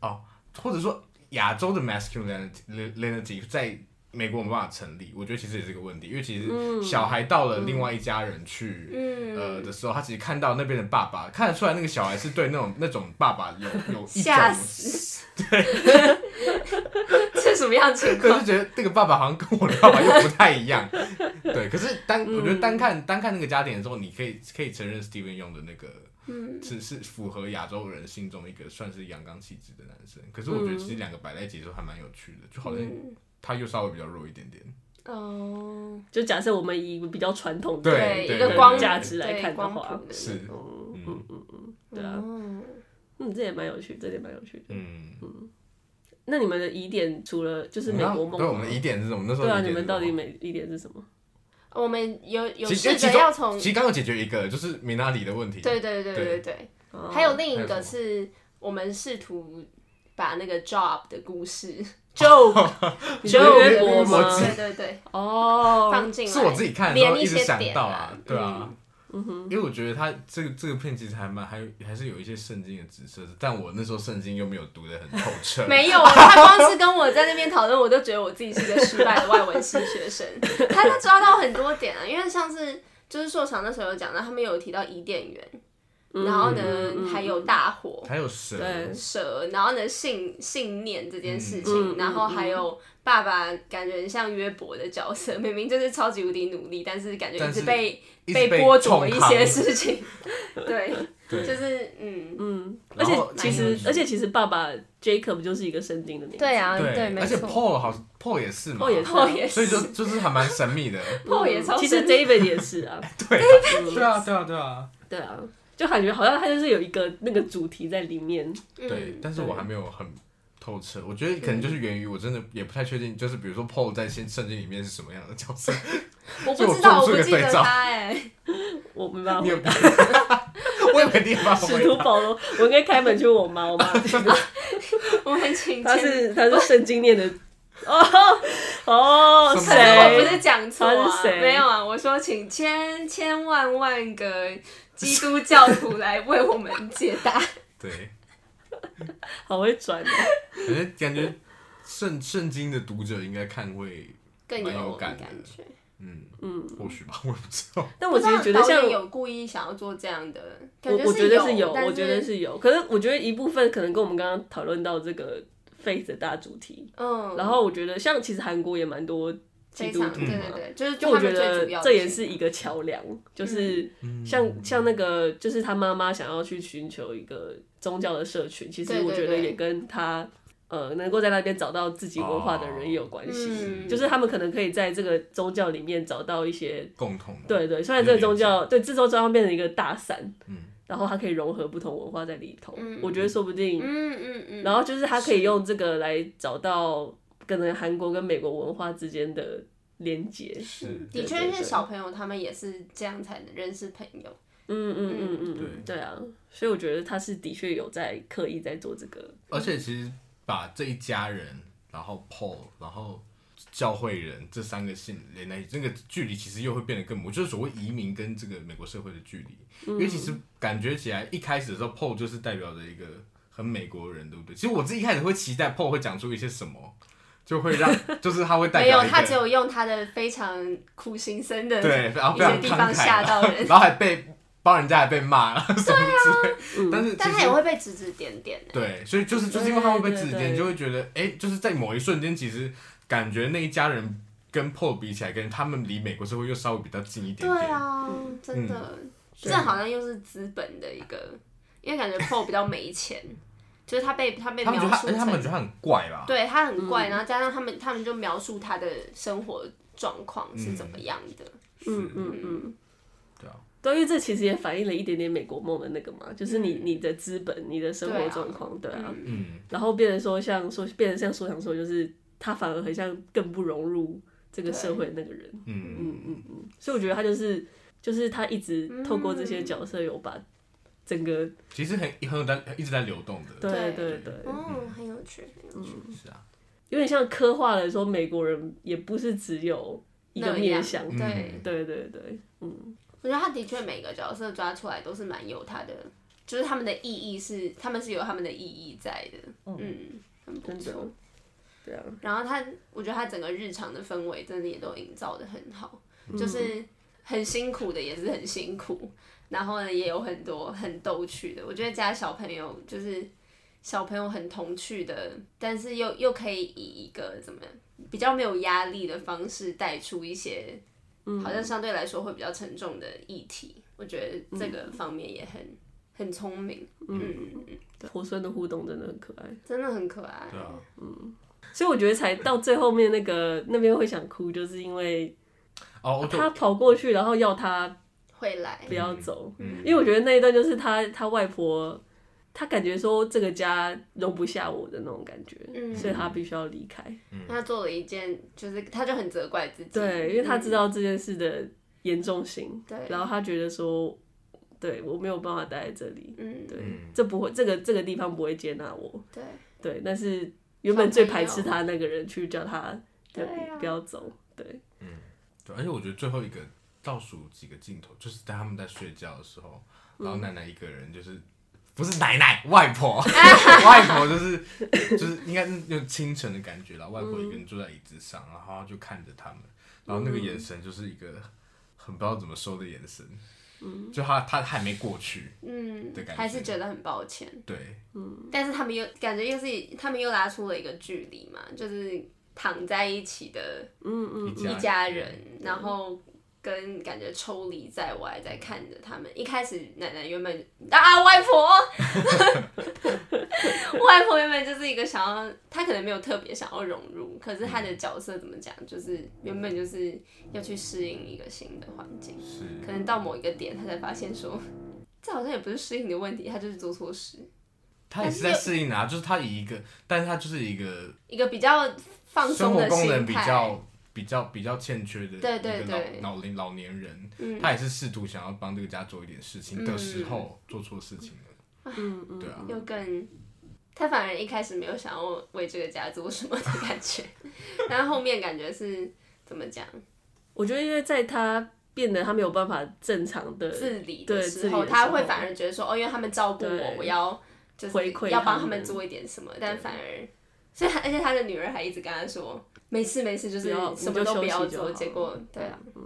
哦，或者说亚洲的 masculinity 在。美国没办法成立，我觉得其实也是个问题，因为其实小孩到了另外一家人去，嗯、呃的时候，他其实看到那边的爸爸，看得出来那个小孩是对那种那种爸爸有有一种，死 *laughs* 对，*laughs* 是什么样情况？可是觉得那个爸爸好像跟我的爸爸又不太一样，*laughs* 对。可是单我觉得单看单看那个家庭的时候，你可以可以承认 Steven 用的那个，嗯，是是符合亚洲人心中一个算是阳刚气质的男生。可是我觉得其实两个摆在一起的时候还蛮有趣的，就好像。他又稍微比较弱一点点。哦，就假设我们以比较传统的一个光价值来看的话，是，嗯。嗯嗯嗯，对啊，嗯，这也蛮有趣，这也蛮有趣的，嗯。嗯。那你们的疑点除了就是美国梦，对，我们的疑点是什么？那时候对啊，你们到底美疑点是什么？我们有有试着要从，其实刚刚解决一个就是米拉里的问题，对对对对对，还有另一个是我们试图把那个 job 的故事。就就约伯吗？对对对，哦，放进来。是我自己看的时候一直想到啊，对啊，嗯。哼，因为我觉得他这个这个片其实还蛮还还是有一些圣经的指涉，但我那时候圣经又没有读得很透彻，*laughs* 没有，他光是跟我在那边讨论，我都觉得我自己是一个失败的外文系学生，他他抓到很多点啊，因为上次就是硕长那时候有讲到，他们有提到伊甸园。然后呢，还有大火，还有蛇，蛇，然后呢，信信念这件事情，然后还有爸爸，感觉很像约伯的角色，*laughs* 明明就是超级无敌努力，但是感觉一直被被剥夺一些事情，*laughs* 对，就是嗯。嗯，而且其实而且其实爸爸 Jacob 就是一个圣经的名字，对啊，对，而且 Paul 好 Paul 也是嘛，Paul 也是，所以就就是还蛮神秘的，*laughs* Paul 也超，其实 David 也是啊，对，对啊，对啊，对啊，对啊。就感觉好像它就是有一个那个主题在里面，对，但是我还没有很透彻。我觉得可能就是源于我真的也不太确定，就是比如说 Paul 在圣圣经里面是什么样的角色，*laughs* 我不知道，我不记得他哎，我没办法，*laughs* 我有地方。*laughs* 使徒保罗，我应该开门去问我妈，我妈。我很亲切，他是他是圣经念的哦哦，谁？我不是讲错啊，没有啊，我说请千千万万个。基督教徒来为我们解答。*laughs* 对，好会转的。感觉感觉圣圣经的读者应该看会更有感觉。嗯嗯，或许吧，*laughs* 我也不知道。但我其实觉得像有故意想要做这样的，我我觉得是有，我觉得是有。可是我觉得一部分可能跟我们刚刚讨论到这个 faith 的大主题。嗯。然后我觉得像其实韩国也蛮多。基督徒嘛，就是就我觉得这也是一个桥梁，就是像像那个，就是他妈妈想要去寻求一个宗教的社群，其实我觉得也跟他呃能够在那边找到自己文化的人也有关系，就是他们可能可以在这个宗教里面找到一些共同的，对对，虽然这个宗教对这宗教变成一个大伞，然后它可以融合不同文化在里头，我觉得说不定，嗯嗯嗯，然后就是他可以用这个来找到。可能韩国跟美国文化之间的连接是，的确是小朋友他们也是这样才能认识朋友。嗯嗯嗯嗯，对对啊，所以我觉得他是的确有在刻意在做这个。而且其实把这一家人，然后 Paul，然后教会人这三个姓连在一起，这个距离其实又会变得更模糊，就是所谓移民跟这个美国社会的距离。因为其实感觉起来一开始的时候，Paul 就是代表着一个很美国人，对不对？其实我自己一开始会期待 Paul 会讲出一些什么。就会让，*laughs* 就是他会带没有，他只有用他的非常苦行僧的对，然后一些地方吓到人，然后还被帮人家还被骂了，对啊，但是但他也会被指指点点，对，所以就是就是因为他会被指指点，就会觉得哎，就是在某一瞬间，其实感觉那一家人跟 Paul 比起来，跟他们离美国社会又稍微比较近一点点，对啊，真的，这好像又是资本的一个，因为感觉 Paul 比较没钱。就是他被他被他们觉得他，描述成，而且他们觉得他很怪吧？对他很怪，然后加上他们他们就描述他的生活状况是怎么样的。嗯嗯嗯，对啊，对，因为这其实也反映了一点点美国梦的那个嘛，就是你你的资本、你的生活状况，对啊，嗯，然后变成说像说变成像说想说，就是他反而很像更不融入这个社会的那个人。嗯。嗯嗯嗯，所以我觉得他就是就是他一直透过这些角色有把整个其实很很有在一直在流动的，对对。对，哦，很有趣，很有趣。是啊，有点像刻画了说美国人也不是只有一个面相，对。对对对，嗯，我觉得他的确每个角色抓出来都是蛮有他的，就是他们的意义是，他们是有他们的意义在的，嗯，很不错。对啊，然后他，我觉得他整个日常的氛围真的也都营造的很好，就是很辛苦的也是很辛苦，然后呢也有很多很逗趣的，我觉得加小朋友就是小朋友很童趣的，但是又又可以以一个怎么比较没有压力的方式带出一些，好像相对来说会比较沉重的议题，我觉得这个方面也很很聪明，嗯。嗯嗯，婆孙的互动真的很可爱，真的很可爱，对啊，所以我觉得才到最后面那个那边会想哭，就是因为哦，他跑过去，然后要他会来，不要走，嗯。因为我觉得那一段就是他他外婆，他感觉说这个家容不下我的那种感觉，嗯。所以他必须要离开。他做了一件，就是他就很责怪自己，对，因为他知道这件事的严重性，对。然后他觉得说，对我没有办法待在这里，嗯，对，嗯。这不会，这个这个地方不会接纳我，对，对，但是原本最排斥他那个人去叫他对不要走，对，对，而且我觉得最后一个倒数几个镜头，就是在他们在睡觉的时候，然后奶奶一个人就是。不是奶奶，外婆，*laughs* 外婆就是就是应该是有清晨的感觉啦。外婆一个人坐在椅子上，然后就看着他们，然后那个眼神就是一个很不知道怎么收的眼神，嗯。就他他还没过去，嗯的感，觉。还是觉得很抱歉，对，嗯。但是他们又感觉又是他们又拉出了一个距离嘛，就是躺在一起的嗯嗯一一家人，然后跟感觉抽离在外，在看着他们。一开始奶奶原本啊，外婆，*laughs* 外婆原本就是一个想要，她可能没有特别想要融入，可是她的角色怎么讲，就是原本就是要去适应一个新的环境，可能到某一个点，她才发现说，这好像也不是适应的问题，她就是做错事，她也是在适应啊，就是她以一个，但是她就是一个一个比较放松的心态。较比较比较欠缺的对对一个老对。老龄老年人，嗯。他也是试图想要帮这个家做一点事情的时候做错事情了，嗯嗯，对啊，又更，他反而一开始没有想要为这个家做什么的感觉，*laughs* 但后面感觉是怎么讲，我觉得因为在他变得他没有办法正常的自理的时候，他会反而觉得说，哦，因为他们照顾我，我要就是回馈要帮他们他们做一点什么，但反而，所以他而且他的女儿还一直跟他说，没事没事，就是要什么都不要做，结果对啊，嗯，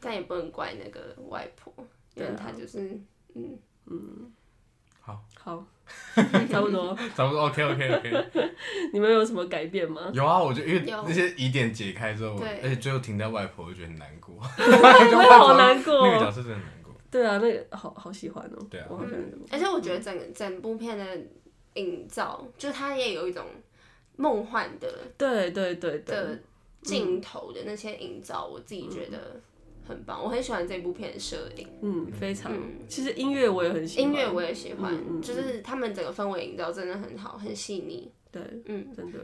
但也不能怪那个外婆，因为她就是嗯。嗯，好，好。*laughs* 差不多。差不多 OK OK OK，*laughs* 你们有什么改变吗？有啊，我就因为那些疑点解开之后，对。而且最后停在外婆，我就觉得很难过，*laughs* 我也好难过。那个角色真的很难过，对啊，那个好好喜欢哦。对啊。我好喜欢嗯，而且我觉得整个整部片的营造，就它也有一种梦幻的对对对对。的，镜头的那些营造，我自己觉得很棒，我很喜欢这部片的摄影，嗯，非常。嗯。其实音乐我也很喜欢，音乐我也喜欢，就是他们整个氛围营造真的很好，很细腻，对，嗯，真的，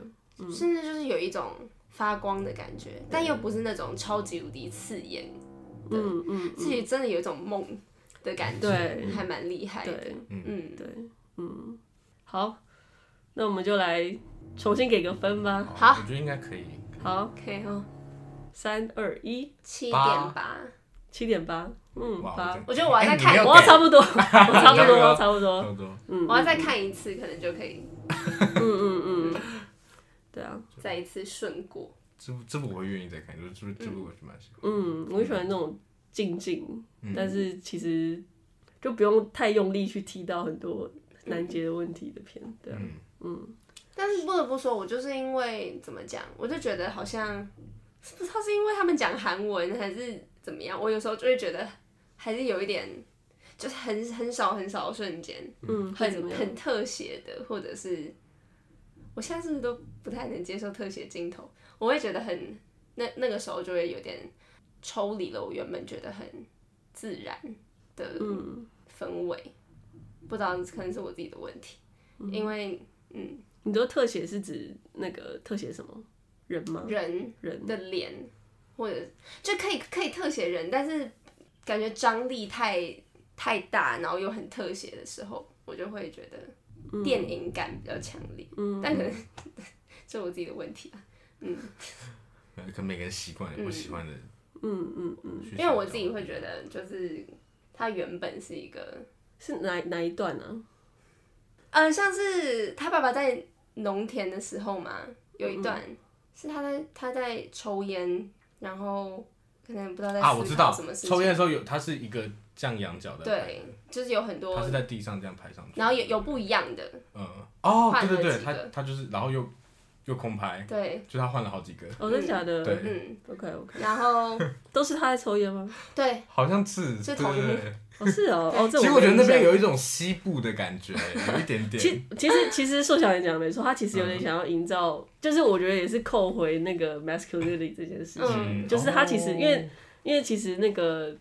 甚至就是有一种发光的感觉，但又不是那种超级无敌刺眼，嗯嗯，自己真的有一种梦的感觉，对。还蛮厉害的。对，嗯，对，嗯，好，那我们就来重新给个分吧。好。我觉得应该可以，好，，OK 哦，三二一，七八点八，七点八，嗯，哇八，我觉得我要再看我要差不多，*laughs* 我 *laughs* 差不多，差不多。差，不多，嗯，我要再看一次，可能就可以。嗯嗯嗯，对啊，再一次顺过。这部这部我会愿意再看，就是这部这部我是蛮喜欢，嗯，我喜欢那种静静，嗯。但是其实就不用太用力去提到很多难解的问题的片，对啊，嗯，嗯，但是不得不说，我就是因为怎么讲，我就觉得好像不知道是因为他们讲韩文还是怎么样，我有时候就会觉得还是有一点，就是很很少很少的瞬间，嗯，很很特写的，或者是我现在是不是都不太能接受特写镜头？我会觉得很那那个时候就会有点抽离了，我原本觉得很自然的氛围，嗯、不知道可能是我自己的问题，嗯、因为嗯，你说特写是指那个特写什么人吗？人人的脸，或者就可以可以特写人，但是感觉张力太太大，然后又很特写的时候，我就会觉得电影感比较强烈。嗯，但可能是我自己的问题啊。嗯，*laughs* 可能每个人习惯不喜欢的。嗯嗯嗯。因为我自己会觉得，就是他原本是一个是哪哪一段呢？呃，像是他爸爸在农田的时候嘛，有一段是他在他在抽烟，然后可能不知道在啊，我知道什么事。抽烟的时候有，他是一个这样仰角的，对，就是有很多，他是在地上这样拍上去，然后有有不一样的，嗯哦，对对对，他他就是，然后又。又空拍，对，就他换了好几个，哦，真的假的？对，嗯，OK OK，然后 *laughs* 都是他在抽烟吗？对，好像是，是同一幕，哦是哦，哦这，其实我觉得那边有一种西部的感觉，有一点点。*laughs* 其其实其实硕小也讲的没错，他其实有点想要营造，就是我觉得也是扣回那个 masculinity 这件事情，就是他其实因为因为其实那个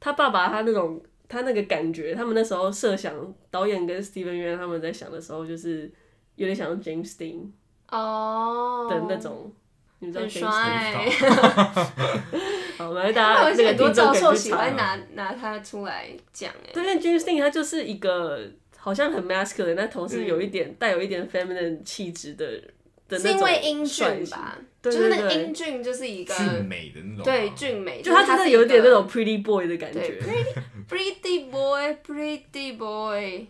他爸爸他那种他那个感觉，他们那时候设想导演跟 Steven Yeun 他们在想的时候，就是有点想要 James Dean。哦，的那种，你知道帅，*laughs* 好，反正大家那个很多教授喜欢拿拿他出来讲，哎，对，因为 James Dean 他就是一个好像很 masculine，但同时有一点带有一点 feminine 气质的的那种，是因为英俊吧？就是那个英俊就是一个俊美的那种，对，俊美，就他真的有点那种 pretty boy 的感觉，pretty pretty boy，pretty boy。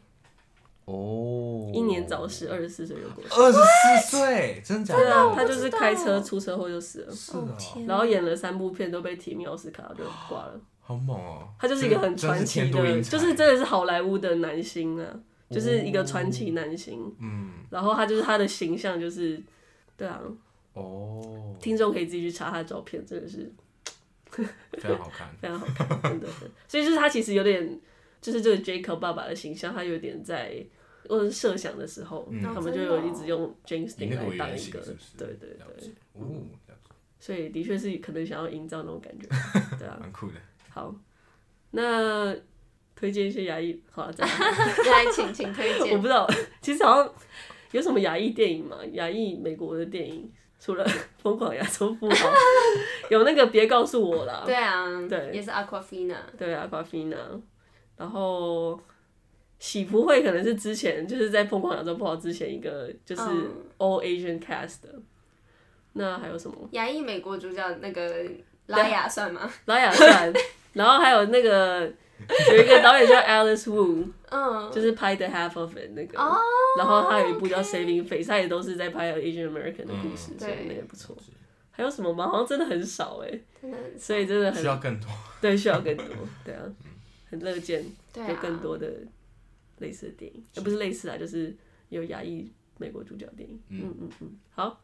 哦，英年早逝，二十四岁就过世。二十四岁，真假的？对啊，他就是开车出车祸就死了。是啊。然后演了三部片都被提名奥斯卡，就挂了。好猛哦！他就是一个很传奇的，就是真的是好莱坞的男星啊，就是一个传奇男星。嗯。然后他就是他的形象就是，对啊。哦。听众可以自己去查他的照片，真的是非常好看，*laughs* 非常好看，真的。所以就是他其实有点。就是这个 Jacob 爸爸的形象，他有点在或者设想的时候，他们就有一直用 James Dean 来当一个，对对对，所以的确是可能想要营造那种感觉，对啊，蛮酷的。好，那推荐一些牙医，好，再来 *laughs* 请请推荐。*laughs* 我不知道，其实好像有什么牙医电影嘛？牙医美国的电影，除了《疯狂亚洲富豪》，有那个别告诉我啦。对啊，对，也是 Awkwafina，对 Awkwafina。然后喜福会可能是之前就是在《疯狂亚洲富豪》之前一个就是 All Asian Cast 的。那还有什么？亚裔美国主角那个拉雅算吗？拉雅算。*laughs* 然后还有那个有一个导演叫 Alice Wu，嗯，就是拍 The Half of It 那个。哦。然后他有一部叫 Saving Face，他也都是在拍 Asian American 的故事，所以那也不错。还有什么吗？好像真的很少哎。真的很少。所以真的很需要更多。对，需要更多。对啊。很乐见有更多的类似的电影，而、啊、不是类似啊，就是有亚裔美国主角电影。嗯嗯嗯，好。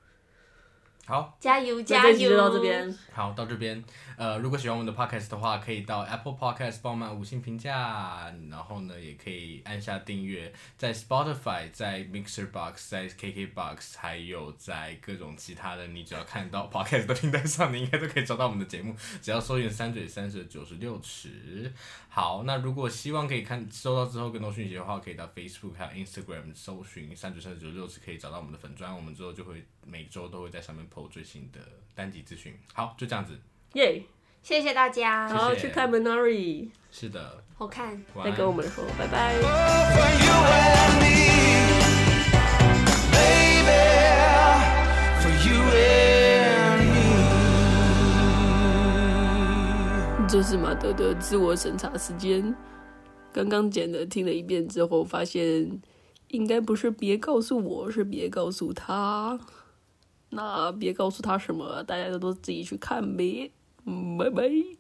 好，加油加油！就到这边。好，到这边。呃，如果喜欢我们的 podcast 的话，可以到 Apple Podcast 帮我们五星评价，然后呢，也可以按下订阅，在 Spotify、在 Mixer Box、在 KK Box，还有在各种其他的，你只要看到 podcast 的平台上，你应该都可以找到我们的节目。只要搜寻三嘴三舌九十六尺。好，那如果希望可以看收到之后更多讯息的话，可以到 Facebook 还有 Instagram 搜寻三嘴三舌九十六尺，可以找到我们的粉砖，我们之后就会每周都会在上面 po 最新的单集资讯。好，就这样子，耶！谢谢大家，然后去看 Minari，是的，好看，再跟我们说拜拜。这是马德的自我审查时间，刚刚剪的听了一遍之后，发现应该不是别告诉我，是别告诉他。那别告诉他什么，大家都自己去看呗。嗯，拜拜。